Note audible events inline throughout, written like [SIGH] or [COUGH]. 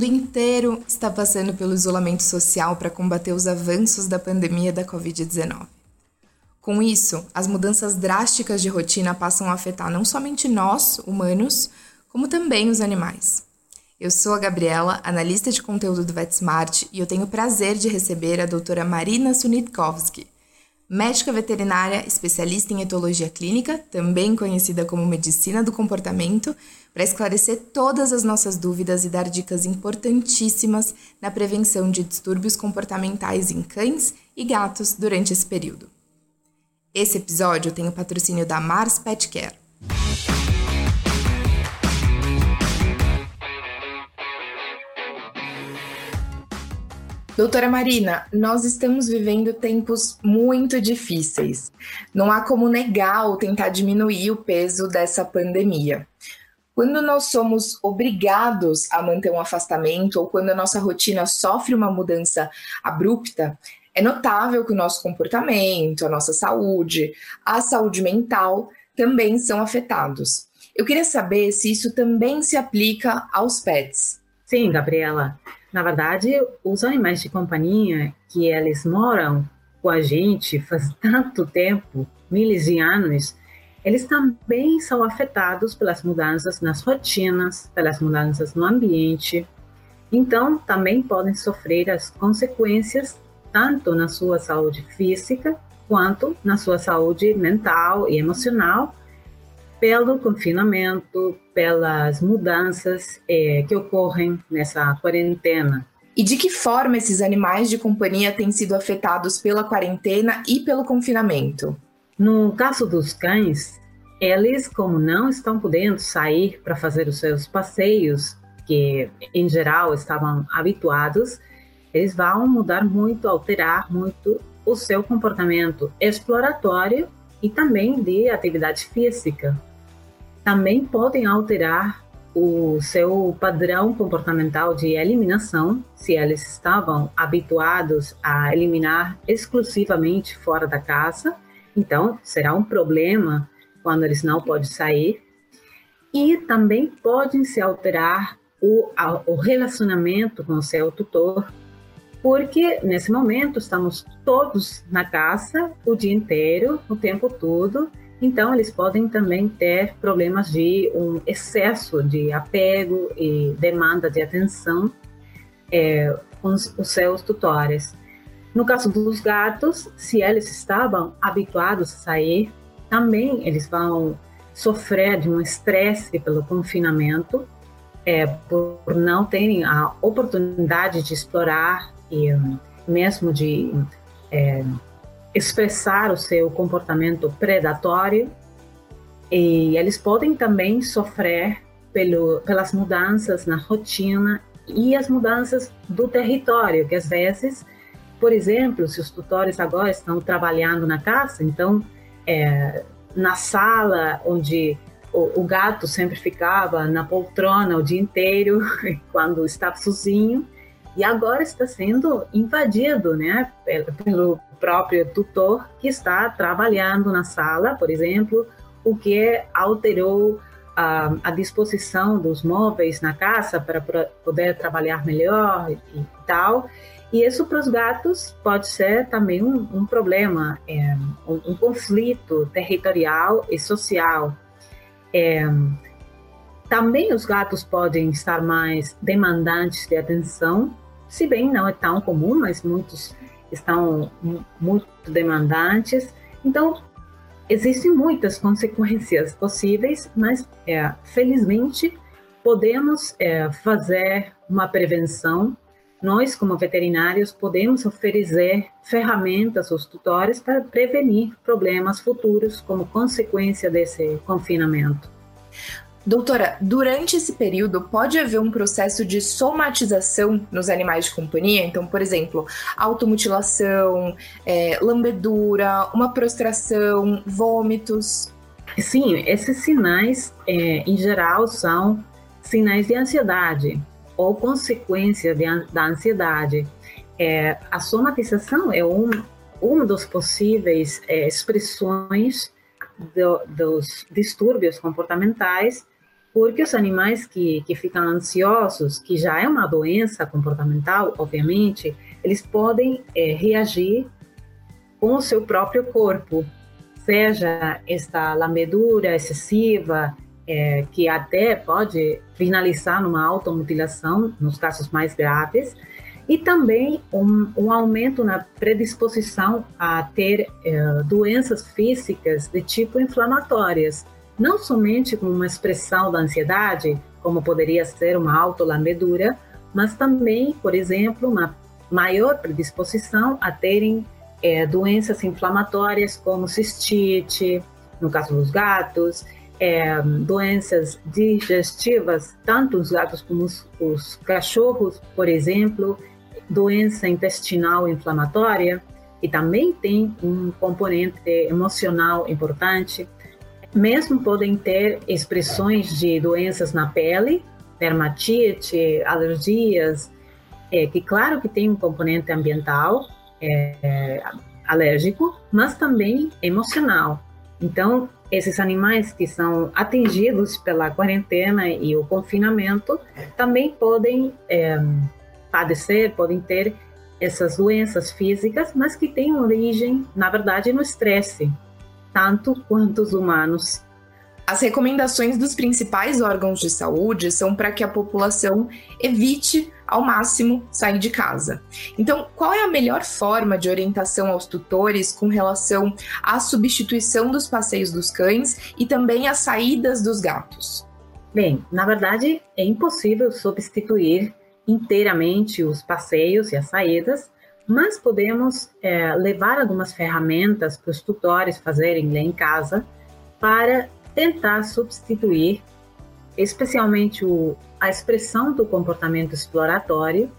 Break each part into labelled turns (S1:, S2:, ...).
S1: mundo inteiro está passando pelo isolamento social para combater os avanços da pandemia da Covid-19. Com isso, as mudanças drásticas de rotina passam a afetar não somente nós, humanos, como também os animais. Eu sou a Gabriela, analista de conteúdo do VetSmart, e eu tenho o prazer de receber a doutora Marina Sunitkovski, médica veterinária especialista em etologia clínica, também conhecida como medicina do comportamento, para esclarecer todas as nossas dúvidas e dar dicas importantíssimas na prevenção de distúrbios comportamentais em cães e gatos durante esse período. Esse episódio tem o patrocínio da Mars Pet Care. Doutora Marina, nós estamos vivendo tempos muito difíceis. Não há como negar ou tentar diminuir o peso dessa pandemia. Quando nós somos obrigados a manter um afastamento ou quando a nossa rotina sofre uma mudança abrupta, é notável que o nosso comportamento, a nossa saúde, a saúde mental também são afetados. Eu queria saber se isso também se aplica aos pets.
S2: Sim, Gabriela. Na verdade, os animais de companhia que eles moram com a gente faz tanto tempo, milhares de anos, eles também são afetados pelas mudanças nas rotinas, pelas mudanças no ambiente. Então, também podem sofrer as consequências tanto na sua saúde física quanto na sua saúde mental e emocional, pelo confinamento, pelas mudanças eh, que ocorrem nessa quarentena.
S1: E de que forma esses animais de companhia têm sido afetados pela quarentena e pelo confinamento?
S2: No caso dos cães, eles, como não estão podendo sair para fazer os seus passeios, que em geral estavam habituados, eles vão mudar muito, alterar muito o seu comportamento exploratório e também de atividade física. Também podem alterar o seu padrão comportamental de eliminação, se eles estavam habituados a eliminar exclusivamente fora da casa, então será um problema quando eles não podem sair. E também podem se alterar o, o relacionamento com o seu tutor, porque nesse momento estamos todos na casa o dia inteiro, o tempo todo, então eles podem também ter problemas de um excesso de apego e demanda de atenção é, com os, seus tutores. No caso dos gatos, se eles estavam habituados a sair, também eles vão sofrer de um estresse pelo confinamento, é, por não terem a oportunidade de explorar e mesmo de é, expressar o seu comportamento predatório. E eles podem também sofrer pelo, pelas mudanças na rotina e as mudanças do território, que às vezes, por exemplo, se os tutores agora estão trabalhando na casa, então é, na sala onde o, o, gato sempre ficava na poltrona o dia inteiro [LAUGHS] quando estava sozinho e agora está sendo invadido, né, pelo próprio tutor que está trabalhando na sala, por exemplo, o que alterou a, a disposição dos móveis na casa para poder trabalhar melhor e, e tal. E isso para os gatos pode ser também um, um problema, é, um, um, conflito territorial e social. É, também os gatos podem estar mais demandantes de atenção, se bem não é tão comum, mas muitos estão muito demandantes. Então, existem muitas consequências possíveis, mas é, felizmente podemos é, fazer uma prevenção nós, como veterinários, podemos oferecer ferramentas aos tutores para prevenir problemas futuros como consequência desse confinamento.
S1: Doutora, durante esse período pode haver um processo de somatização nos animais de companhia? Então, por exemplo, automutilação, é, lambedura, uma prostração, vômitos?
S2: Sim, esses sinais, é, em geral, são sinais de ansiedade ou consequência de, da ansiedade. É, a somatização é um, uma das possíveis é, expressões do, dos distúrbios comportamentais porque os animais que, que ficam ansiosos, que já é uma doença comportamental, obviamente, eles podem é, reagir com o seu próprio corpo, seja esta lambedura excessiva, é, que até pode finalizar numa automutilação, nos casos mais graves, e também um, um aumento na predisposição a ter é, doenças físicas de tipo inflamatórias, não somente com uma expressão da ansiedade, como poderia ser uma autolambedura, mas também, por exemplo, uma maior predisposição a terem é, doenças inflamatórias como cistite, no caso dos gatos, é, doenças digestivas, tanto os gatos como os, os cachorros, por exemplo, doença intestinal inflamatória, e também tem um componente emocional importante. Mesmo podem ter expressões de doenças na pele, dermatite, alergias, é, que claro que tem um componente ambiental, é, alérgico, mas também emocional. Então, esses animais que são atingidos pela quarentena e o confinamento também podem é, padecer, podem ter essas doenças físicas, mas que têm origem, na verdade, no estresse, tanto quanto os humanos.
S1: As recomendações dos principais órgãos de saúde são para que a população evite ao máximo sair de casa. Então, qual é a melhor forma de orientação aos tutores com relação à substituição dos passeios dos cães e também às saídas dos gatos?
S2: Bem, na verdade, é impossível substituir inteiramente os passeios e as saídas, mas podemos é, levar algumas ferramentas para os tutores fazerem lá em casa para tentar substituir, especialmente o, a expressão do comportamento exploratório,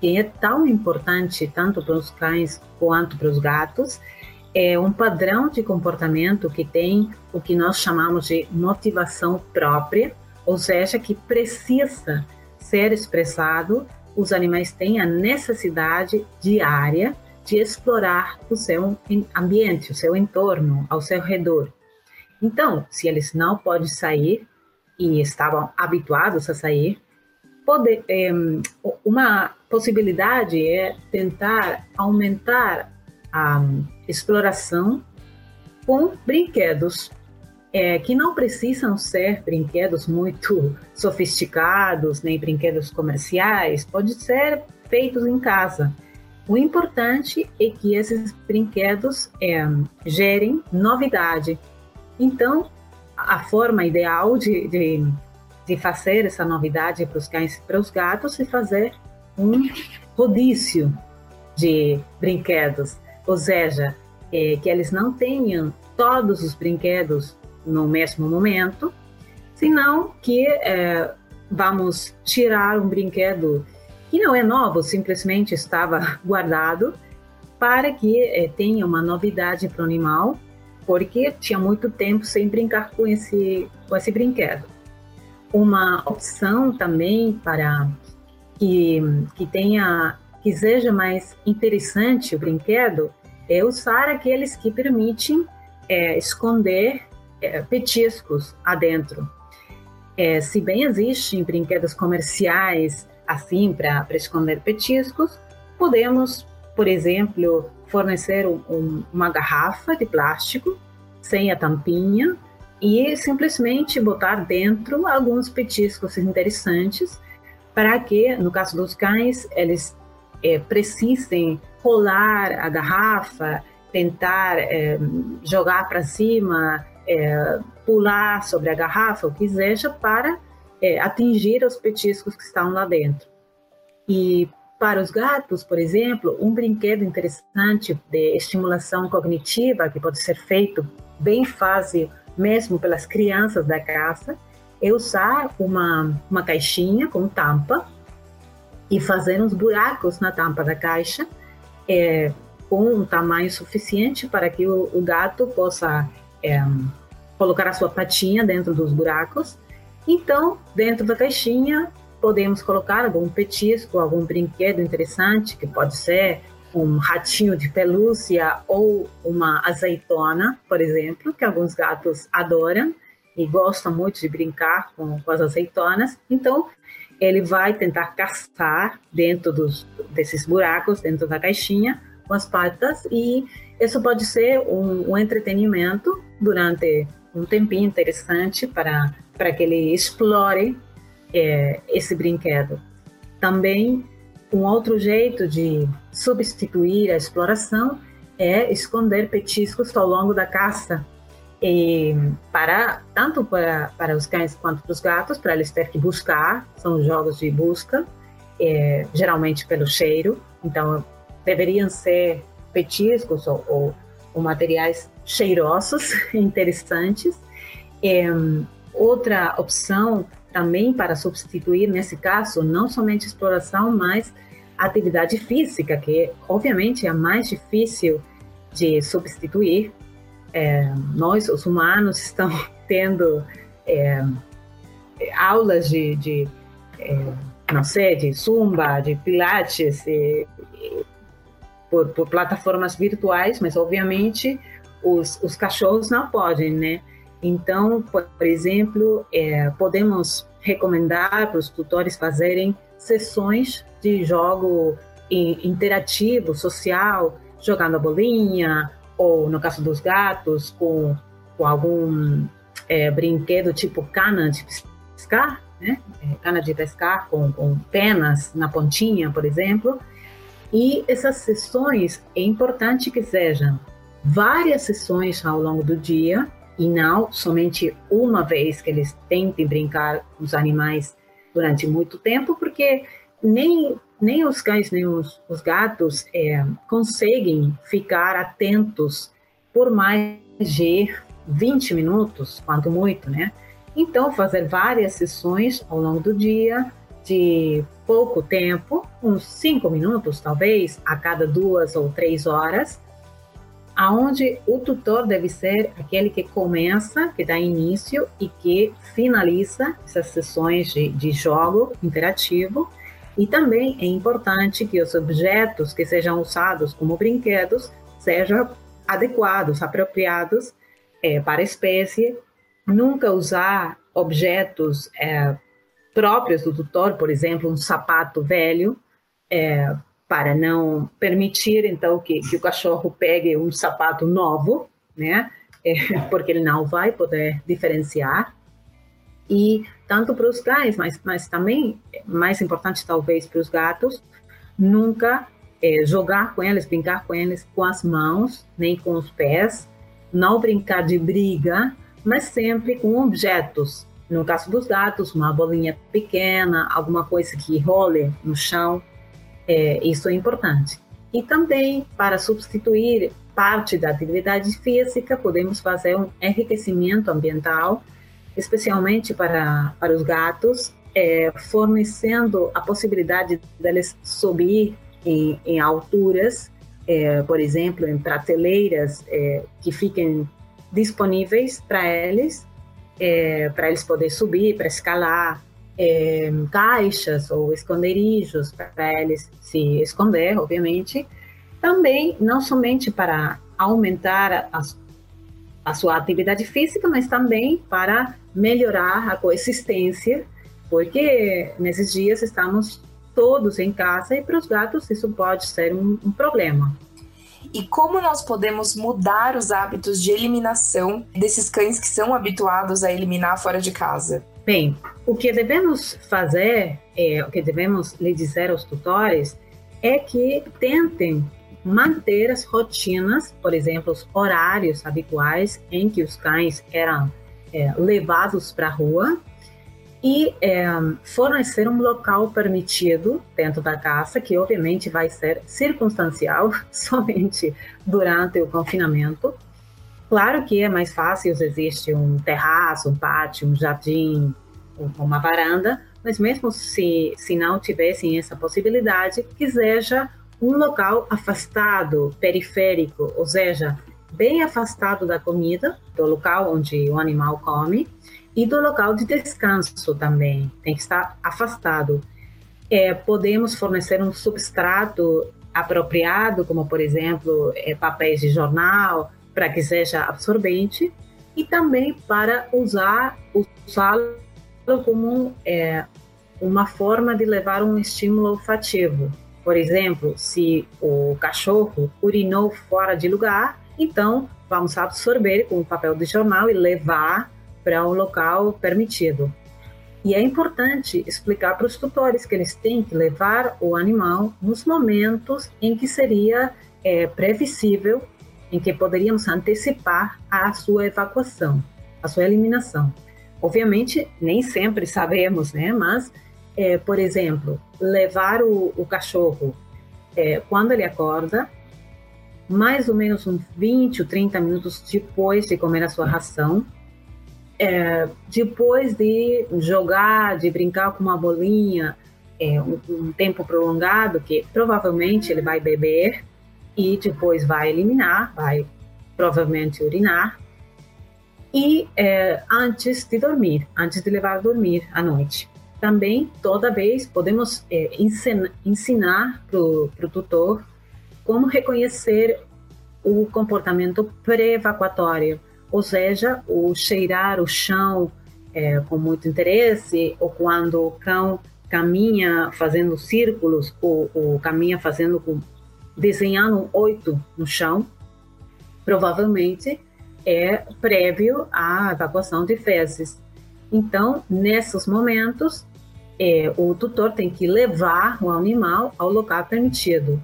S2: que é tão importante tanto para os cães quanto para os gatos, é um padrão de comportamento que tem o que nós chamamos de motivação própria, ou seja, que precisa ser expressado, os animais têm a necessidade diária de explorar o seu ambiente, o seu entorno, ao seu redor. Então, se eles não podem sair e estavam habituados a sair, é, uma possibilidade é tentar aumentar a exploração com brinquedos é, que não precisam ser brinquedos muito sofisticados, nem brinquedos comerciais, pode ser feitos em casa. O importante é que esses brinquedos é, gerem novidade. Então, a forma ideal de, de, de fazer essa novidade para os cães e para os gatos é fazer um rodízio de brinquedos, ou seja, é, que eles não tenham todos os brinquedos no mesmo momento, senão que é, vamos tirar um brinquedo que não é novo, simplesmente estava [LAUGHS] guardado, para que é, tenha uma novidade para o animal, porque tinha muito tempo sem brincar com esse, com esse brinquedo. Uma opção também para que, que tenha que seja mais interessante o brinquedo é usar aqueles que permitem é, esconder é, petiscos adentro. É, se bem existem brinquedos comerciais assim para esconder petiscos, podemos, por exemplo, fornecer um, um, uma garrafa de plástico sem a tampinha e simplesmente botar dentro alguns petiscos interessantes para que, no caso dos cães, eles é, precisem rolar a garrafa, tentar é, jogar para cima, é, pular sobre a garrafa, o que seja, para é, atingir os petiscos que estão lá dentro. E para os gatos, por exemplo, um brinquedo interessante de estimulação cognitiva, que pode ser feito bem fácil mesmo pelas crianças da casa, é usar uma, uma caixinha com tampa e fazer uns buracos na tampa da caixa é, com um tamanho suficiente para que o, o gato possa é, colocar a sua patinha dentro dos buracos. Então, dentro da caixinha, podemos colocar algum petisco, algum brinquedo interessante, que pode ser um ratinho de pelúcia ou uma azeitona, por exemplo, que alguns gatos adoram. e gosta muito de brincar com, com as azeitonas, então ele vai tentar caçar dentro dos, desses buracos, dentro da caixinha, com as patas, e isso pode ser um, um entretenimento durante um tempinho interessante para, para que ele explore é, esse brinquedo. Também, um outro jeito de substituir a exploração é esconder petiscos ao longo da caça. E para tanto para, para os cães quanto para os gatos, para eles ter que buscar, são jogos de busca, é, geralmente pelo cheiro. Então, deveriam ser petiscos ou, ou, ou materiais cheirosos, [LAUGHS] interessantes. É, outra opção também para substituir, nesse caso, não somente exploração, mas atividade física, que obviamente é a mais difícil de substituir. É, nós, os humanos, [LAUGHS] estamos tendo é, aulas de, de é, não sei, de zumba, de pilates, e, e, por, por, plataformas virtuais, mas obviamente os, os cachorros não podem, né? Então, por exemplo, é, podemos recomendar para os tutores fazerem sessões de jogo interativo, social, jogando a bolinha, ou no caso dos gatos, com, com algum é, brinquedo tipo cana de pescar, né? É, cana de pescar com, com penas na pontinha, por exemplo. E essas sessões é importante que sejam várias sessões ao longo do dia e não somente uma vez que eles tentem brincar com os animais durante muito tempo, porque nem, nem os cães nem os, os gatos é, conseguem ficar atentos por mais de 20 minutos, quanto muito, né? Então, fazer várias sessões ao longo do dia, de pouco tempo, uns 5 minutos talvez, a cada duas ou três horas, aonde o tutor deve ser aquele que começa, que dá início e que finaliza essas sessões de, de jogo interativo. E também é importante que os objetos que sejam usados como brinquedos sejam adequados, apropriados é, para a espécie. Nunca usar objetos é, próprios do tutor, por exemplo, um sapato velho, é, para não permitir então que, que o cachorro pegue um sapato novo, né? É, [LAUGHS] porque ele não vai poder diferenciar. E tanto para os cães, mas, mas também, mais importante talvez para os gatos, nunca é, jogar com eles, brincar com eles com as mãos, nem com os pés, não brincar de briga, mas sempre com objetos. No caso dos gatos, uma bolinha pequena, alguma coisa que role no chão, é, isso é importante. E também, para substituir parte da atividade física, podemos fazer um enriquecimento ambiental, especialmente para, para os gatos, é, fornecendo a possibilidade deles subir em, em alturas, é, por exemplo, em prateleiras é, que fiquem disponíveis para eles, é, para eles poderem subir, para escalar, é, caixas ou esconderijos para eles se esconder, obviamente. Também, não somente para aumentar a, a sua atividade física, mas também para melhorar a coexistência, porque nesses dias estamos todos em casa e para os gatos isso pode ser um, um problema.
S1: E como nós podemos mudar os hábitos de eliminação desses cães que são habituados a eliminar fora de casa?
S2: Bem, o que devemos fazer, é, o que devemos lhe dizer aos tutores, é que tentem manter as rotinas, por exemplo, os horários habituais em que os cães eram é, levados para a rua e é, fornecer um local permitido dentro da casa, que obviamente vai ser circunstancial, [LAUGHS] somente durante o confinamento. Claro que é mais fácil se existe um terraço, um pátio, um jardim, uma varanda, mas mesmo se, se não tivessem essa possibilidade, que seja um local afastado, periférico, ou seja, bem afastado da comida, do local onde o animal come, e do local de descanso também, tem que estar afastado. É, podemos fornecer um substrato apropriado, como por exemplo é, papéis de jornal, para que seja absorvente, e também para usar usá-lo como é, uma forma de levar um estímulo olfativo. Por exemplo, se o cachorro urinou fora de lugar, então vamos absorver com o papel de jornal e levar para um local permitido. E é importante explicar para os tutores que eles têm que levar o animal nos momentos em que seria é, previsível, em que poderíamos antecipar a sua evacuação, a sua eliminação. Obviamente, nem sempre sabemos, né? Mas, é, por exemplo, levar o, o cachorro é, quando ele acorda, mais ou menos uns 20 ou 30 minutos depois de comer a sua ração, é, depois de jogar, de brincar com uma bolinha, é, um, um, tempo prolongado, que provavelmente ele vai beber e depois vai eliminar, vai provavelmente urinar, e é, antes de dormir, antes de levar a dormir à noite. Também, toda vez, podemos é, ensinar, ensinar para o tutor como reconhecer o comportamento pré-evacuatório, ou seja, o cheirar o chão é, com muito interesse, ou quando o cão caminha fazendo círculos, ou, ou caminha fazendo com, desenhando um oito no chão, provavelmente é prévio à evacuação de fezes. Então, nesses momentos, é, o tutor tem que levar o animal ao local permitido.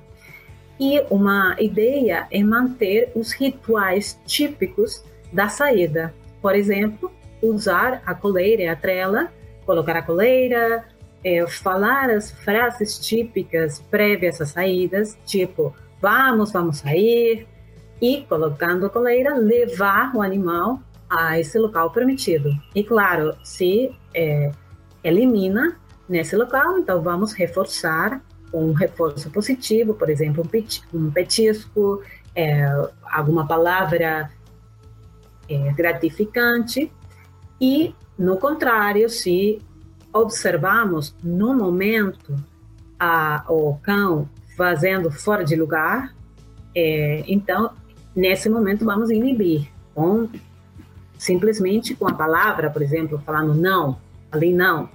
S2: E uma ideia é manter os rituais típicos da saída. Por exemplo, usar a coleira e a trela, colocar a coleira, é, falar as frases típicas prévias às saídas, tipo vamos, vamos sair, e colocando a coleira, levar o animal a esse local permitido. E claro, se é, elimina nesse local, então vamos reforçar um reforço positivo, por exemplo, um petisco, é, alguma palavra é, gratificante. E, no contrário, se observamos no momento a, o cão fazendo fora de lugar, é, então, nesse momento, vamos inibir com simplesmente com a palavra, por exemplo, falando não, ali não.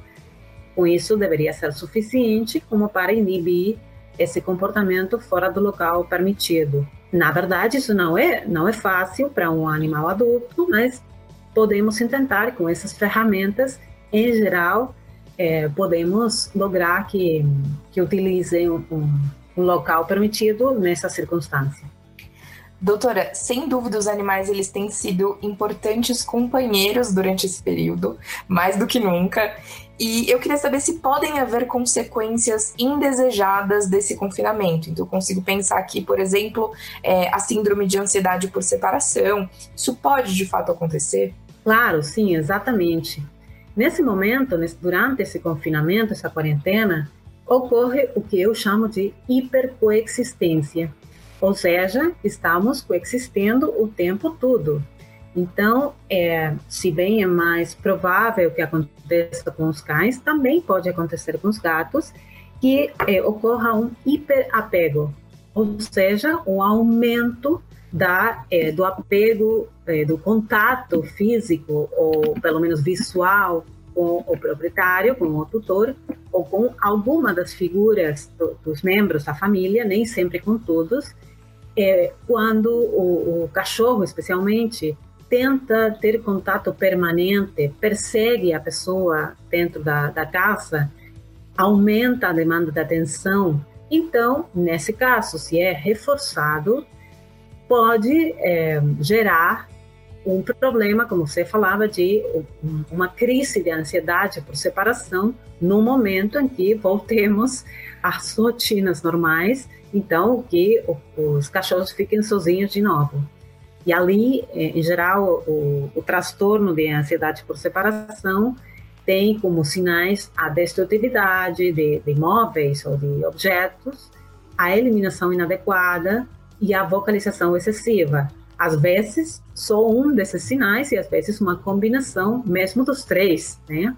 S2: Com isso, deveria ser suficiente como para inibir esse comportamento fora do local permitido. Na verdade, isso não é, não é fácil para um animal adulto, mas podemos tentar com essas ferramentas, em geral, é, podemos lograr que, que utilizem um, um local permitido nessa circunstância.
S1: Doutora, sem dúvida os animais eles têm sido importantes companheiros durante esse período, mais do que nunca. E eu queria saber se podem haver consequências indesejadas desse confinamento. Então, eu consigo pensar aqui, por exemplo, é, a síndrome de ansiedade por separação. Isso pode de fato acontecer?
S2: Claro, sim, exatamente. Nesse momento, nesse, durante esse confinamento, essa quarentena, ocorre o que eu chamo de hipercoexistência ou seja, estamos coexistindo o tempo todo. Então, é, se bem é mais provável que aconteça com os cães, também pode acontecer com os gatos, que é, ocorra um hiperapego, ou seja, um aumento da, é, do apego, é, do contato físico, ou pelo menos visual, com o proprietário, com o tutor, ou com alguma das figuras do, dos membros da família, nem sempre com todos, é quando o, o cachorro, especialmente, tenta ter contato permanente, persegue a pessoa dentro da, da casa, aumenta a demanda de atenção. Então, nesse caso, se é reforçado, pode é, gerar um problema, como você falava, de uma crise de ansiedade por separação no momento em que voltemos às rotinas normais então que os cachorros fiquem sozinhos de novo. E ali, eh, em geral, o, o transtorno de ansiedade por separação tem como sinais a destrutividade de, de móveis ou de objetos, a eliminação inadequada e a vocalização excessiva. Às vezes, só um desses sinais e às vezes uma combinação mesmo dos três, né?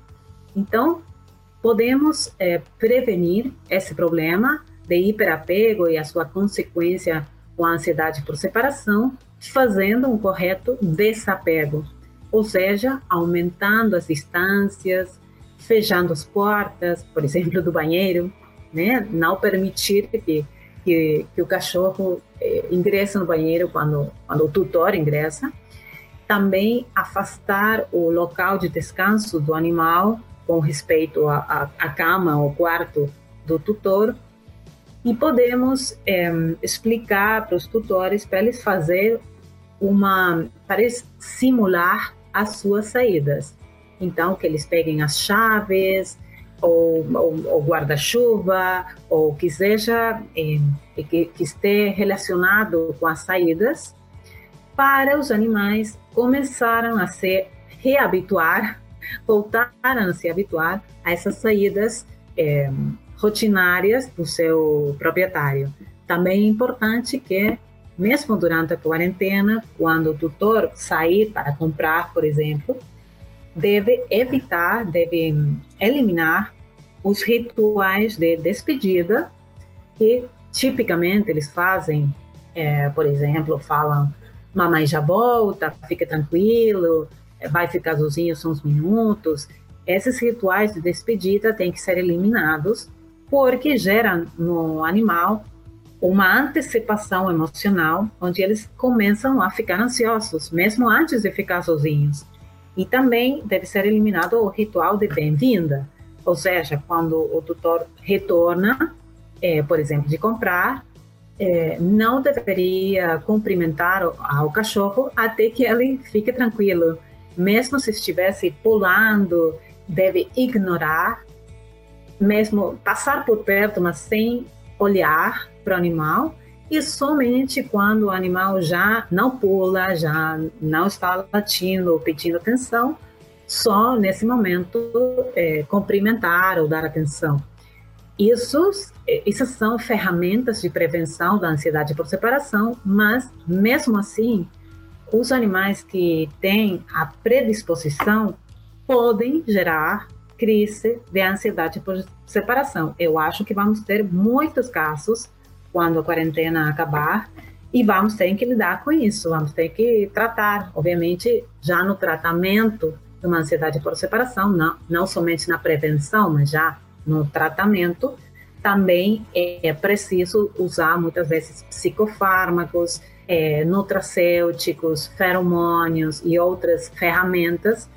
S2: Então, podemos é, prevenir esse problema de hiperapego e a sua consequência com a ansiedade por separação, fazendo um correto desapego. ou seja, aumentando as distâncias, fechando as portas, por exemplo, do banheiro, né? Não permitir que, que, que o cachorro eh, ingresse no banheiro quando, quando o tutor ingressa. Também afastar o local de descanso do animal com respeito à cama ou quarto do tutor. E podemos eh, explicar para os tutores para eles fazer uma para simular as suas saídas. Então, que eles peguem as chaves, ou, o guarda-chuva, ou que seja, eh, que, que esteja relacionado com as saídas, para os animais começaram a se reabituar, voltaram a se habituar a essas saídas eh, rotinárias do seu proprietário. Também é importante que mesmo durante a quarentena, quando o tutor sair para comprar, por exemplo, deve evitar, deve eliminar os rituais de despedida que tipicamente eles fazem, é, por exemplo, falam mamãe já volta, fica tranquilo, vai ficar sozinho só uns minutos. Esses rituais de despedida têm que ser eliminados porque geram no animal uma antecipação emocional, onde eles começam a ficar ansiosos, mesmo antes de ficar sozinhos. E também deve ser eliminado o ritual de bem-vinda, ou seja, quando o tutor retorna, é, por exemplo, de comprar, é, não deveria cumprimentar o, ao cachorro até que ele fique tranquilo. Mesmo se estivesse pulando, deve ignorar, mesmo passar por perto, mas sem olhar para o animal e somente quando o animal já não pula, já não está latindo ou pedindo atenção, só nesse momento é, cumprimentar ou dar atenção. Isso, essas são ferramentas de prevenção da ansiedade por separação, mas mesmo assim, os animais que têm a predisposição podem gerar crise de ansiedade por separação. Eu acho que vamos ter muitos casos quando a quarentena acabar e vamos ter que lidar com isso, vamos ter que tratar, obviamente, já no tratamento de uma ansiedade por separação, não, não somente na prevenção, mas já no tratamento, também é preciso usar muitas vezes psicofármacos, é, nutracêuticos, feromônios e outras ferramentas,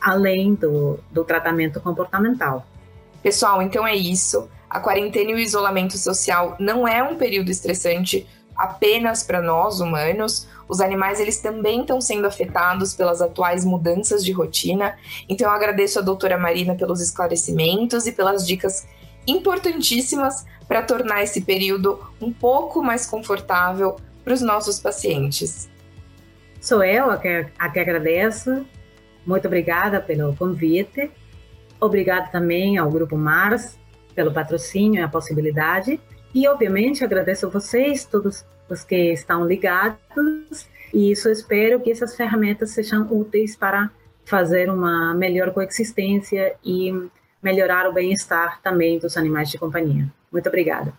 S2: além do, do tratamento comportamental.
S1: Pessoal, então é isso. A quarentena e o isolamento social não é um período estressante apenas para nós humanos. Os animais eles também estão sendo afetados pelas atuais mudanças de rotina. Então eu agradeço a doutora Marina pelos esclarecimentos e pelas dicas importantíssimas para tornar esse período um pouco mais confortável para os nossos pacientes.
S2: Sou eu a que, a que agradeço. Muito obrigada pelo convite. Obrigada também ao Grupo Mars pelo patrocínio e a possibilidade. E, obviamente, agradeço a vocês, todos os que estão ligados, e isso espero que essas ferramentas sejam úteis para fazer uma melhor coexistência e melhorar o bem-estar também dos animais de companhia. Muito obrigada.